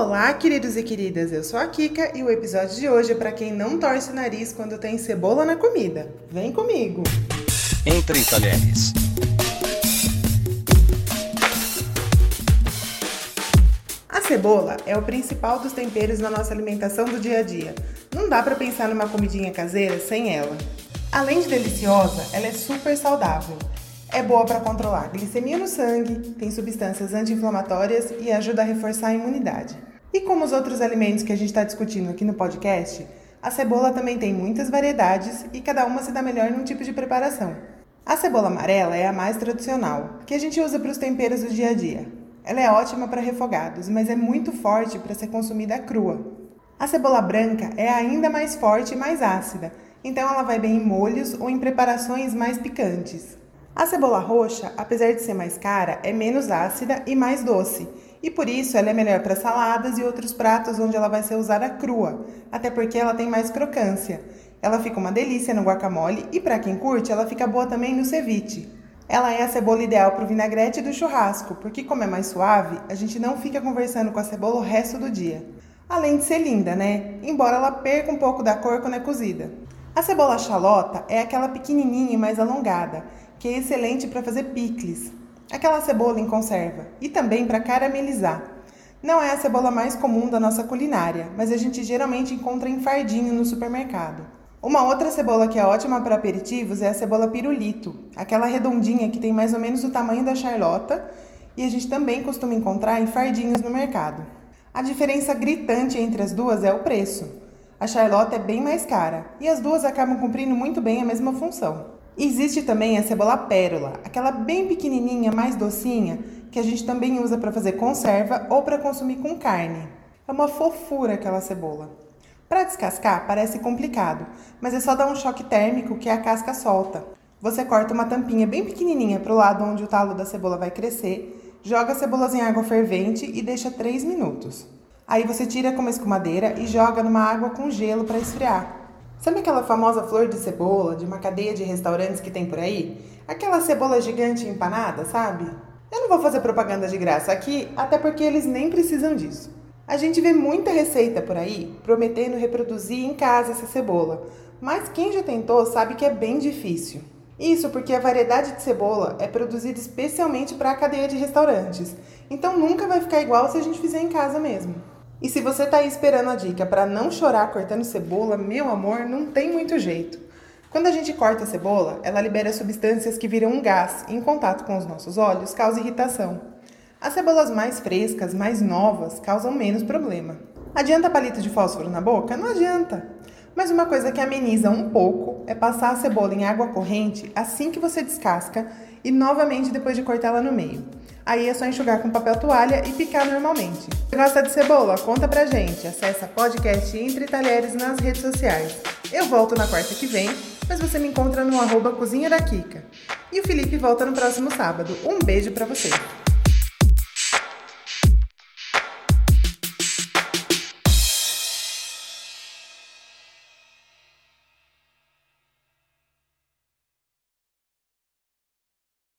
Olá, queridos e queridas, eu sou a Kika e o episódio de hoje é para quem não torce o nariz quando tem cebola na comida. Vem comigo! Entre Talheres. A cebola é o principal dos temperos na nossa alimentação do dia a dia. Não dá para pensar numa comidinha caseira sem ela. Além de deliciosa, ela é super saudável. É boa para controlar a glicemia no sangue, tem substâncias anti-inflamatórias e ajuda a reforçar a imunidade. E como os outros alimentos que a gente está discutindo aqui no podcast, a cebola também tem muitas variedades e cada uma se dá melhor num tipo de preparação. A cebola amarela é a mais tradicional, que a gente usa para os temperos do dia a dia. Ela é ótima para refogados, mas é muito forte para ser consumida crua. A cebola branca é ainda mais forte e mais ácida, então ela vai bem em molhos ou em preparações mais picantes. A cebola roxa, apesar de ser mais cara, é menos ácida e mais doce, e por isso ela é melhor para saladas e outros pratos onde ela vai ser usada crua, até porque ela tem mais crocância. Ela fica uma delícia no guacamole e para quem curte, ela fica boa também no ceviche. Ela é a cebola ideal para o vinagrete do churrasco, porque como é mais suave, a gente não fica conversando com a cebola o resto do dia. Além de ser linda, né? Embora ela perca um pouco da cor quando é cozida. A cebola chalota é aquela pequenininha e mais alongada, que é excelente para fazer picles, aquela cebola em conserva, e também para caramelizar. Não é a cebola mais comum da nossa culinária, mas a gente geralmente encontra em fardinho no supermercado. Uma outra cebola que é ótima para aperitivos é a cebola pirulito, aquela redondinha que tem mais ou menos o tamanho da charlota e a gente também costuma encontrar em fardinhos no mercado. A diferença gritante entre as duas é o preço. A charlota é bem mais cara e as duas acabam cumprindo muito bem a mesma função. Existe também a cebola pérola, aquela bem pequenininha, mais docinha, que a gente também usa para fazer conserva ou para consumir com carne. É uma fofura aquela cebola. Para descascar parece complicado, mas é só dar um choque térmico que a casca solta. Você corta uma tampinha bem pequenininha para o lado onde o talo da cebola vai crescer, joga as cebolas em água fervente e deixa 3 minutos. Aí você tira com uma escumadeira e joga numa água com gelo para esfriar. Sabe aquela famosa flor de cebola de uma cadeia de restaurantes que tem por aí? Aquela cebola gigante empanada, sabe? Eu não vou fazer propaganda de graça aqui, até porque eles nem precisam disso. A gente vê muita receita por aí prometendo reproduzir em casa essa cebola, mas quem já tentou sabe que é bem difícil. Isso porque a variedade de cebola é produzida especialmente para a cadeia de restaurantes, então nunca vai ficar igual se a gente fizer em casa mesmo. E se você está aí esperando a dica para não chorar cortando cebola, meu amor, não tem muito jeito. Quando a gente corta a cebola, ela libera substâncias que viram um gás e, em contato com os nossos olhos, causa irritação. As cebolas mais frescas, mais novas, causam menos problema. Adianta palito de fósforo na boca? Não adianta. Mas uma coisa que ameniza um pouco é passar a cebola em água corrente assim que você descasca e novamente depois de cortá-la no meio. Aí é só enxugar com papel toalha e picar normalmente. Você gosta de cebola? Conta pra gente. Acesse podcast Entre Talheres nas redes sociais. Eu volto na quarta que vem, mas você me encontra no arroba Cozinha da Kika. E o Felipe volta no próximo sábado. Um beijo para vocês!